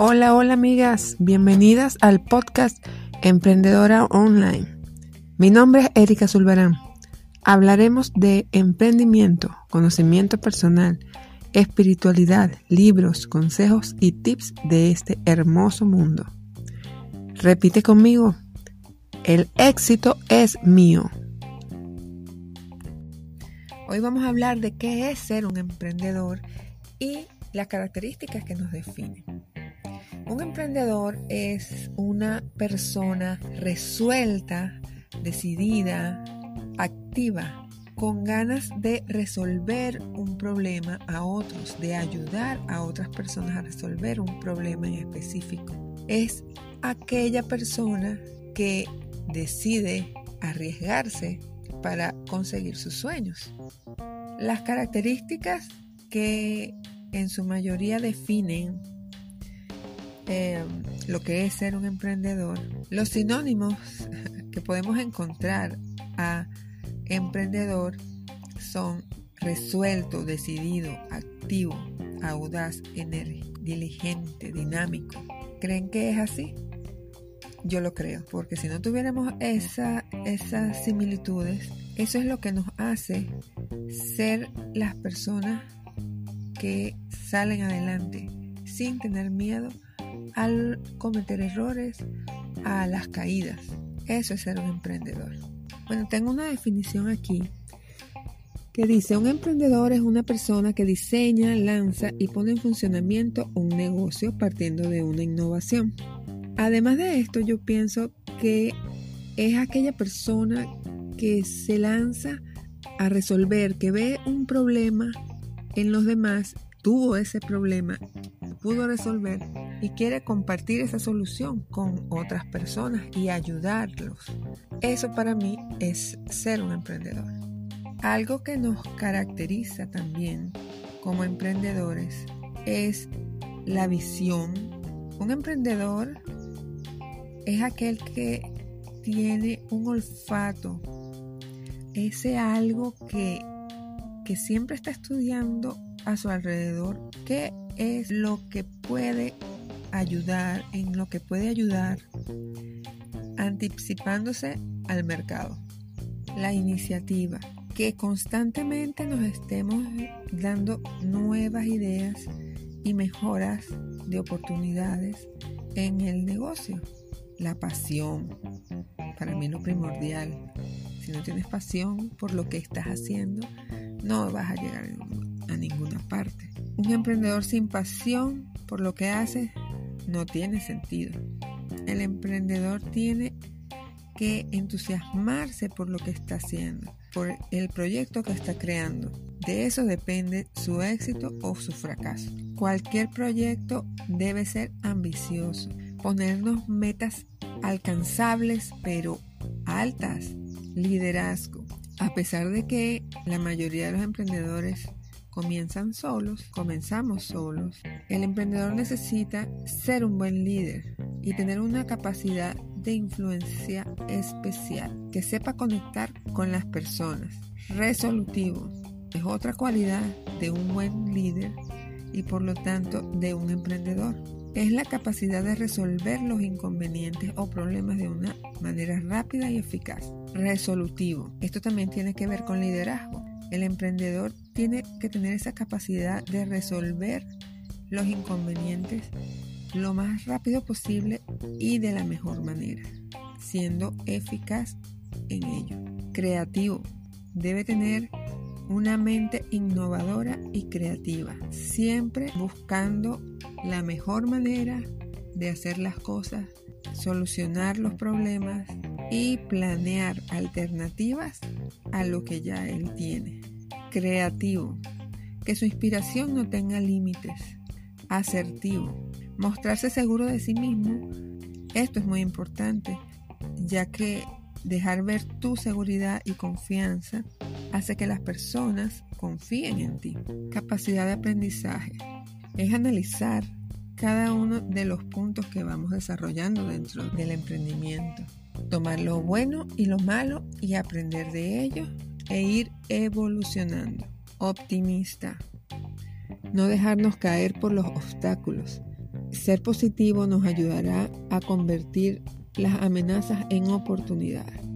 Hola, hola amigas, bienvenidas al podcast Emprendedora Online. Mi nombre es Erika Zulbarán. Hablaremos de emprendimiento, conocimiento personal, espiritualidad, libros, consejos y tips de este hermoso mundo. Repite conmigo, el éxito es mío. Hoy vamos a hablar de qué es ser un emprendedor y las características que nos definen. Un emprendedor es una persona resuelta, decidida, activa, con ganas de resolver un problema a otros, de ayudar a otras personas a resolver un problema en específico. Es aquella persona que decide arriesgarse para conseguir sus sueños. Las características que en su mayoría definen eh, lo que es ser un emprendedor, los sinónimos que podemos encontrar a emprendedor son resuelto, decidido, activo, audaz, diligente, dinámico. ¿Creen que es así? Yo lo creo, porque si no tuviéramos esa, esas similitudes, eso es lo que nos hace ser las personas que salen adelante sin tener miedo al cometer errores, a las caídas. Eso es ser un emprendedor. Bueno, tengo una definición aquí que dice, un emprendedor es una persona que diseña, lanza y pone en funcionamiento un negocio partiendo de una innovación. Además de esto, yo pienso que es aquella persona que se lanza a resolver, que ve un problema en los demás, tuvo ese problema, pudo resolver y quiere compartir esa solución con otras personas y ayudarlos. Eso para mí es ser un emprendedor. Algo que nos caracteriza también como emprendedores es la visión. Un emprendedor es aquel que tiene un olfato, ese algo que, que siempre está estudiando a su alrededor, qué es lo que puede ayudar, en lo que puede ayudar, anticipándose al mercado. La iniciativa, que constantemente nos estemos dando nuevas ideas y mejoras de oportunidades en el negocio. La pasión, para mí lo primordial. Si no tienes pasión por lo que estás haciendo, no vas a llegar a ninguna parte. Un emprendedor sin pasión por lo que hace no tiene sentido. El emprendedor tiene que entusiasmarse por lo que está haciendo, por el proyecto que está creando. De eso depende su éxito o su fracaso. Cualquier proyecto debe ser ambicioso, ponernos metas alcanzables pero altas, liderazgo. A pesar de que la mayoría de los emprendedores comienzan solos, comenzamos solos. El emprendedor necesita ser un buen líder y tener una capacidad de influencia especial, que sepa conectar con las personas. Resolutivo es otra cualidad de un buen líder y por lo tanto de un emprendedor. Es la capacidad de resolver los inconvenientes o problemas de una manera rápida y eficaz. Resolutivo. Esto también tiene que ver con liderazgo. El emprendedor tiene que tener esa capacidad de resolver los inconvenientes lo más rápido posible y de la mejor manera, siendo eficaz en ello. Creativo. Debe tener una mente innovadora y creativa, siempre buscando la mejor manera de hacer las cosas, solucionar los problemas y planear alternativas a lo que ya él tiene. Creativo, que su inspiración no tenga límites. Asertivo, mostrarse seguro de sí mismo. Esto es muy importante, ya que dejar ver tu seguridad y confianza hace que las personas confíen en ti. Capacidad de aprendizaje es analizar cada uno de los puntos que vamos desarrollando dentro del emprendimiento. Tomar lo bueno y lo malo y aprender de ello e ir evolucionando. Optimista. No dejarnos caer por los obstáculos. ser positivo nos ayudará a convertir las amenazas en oportunidades.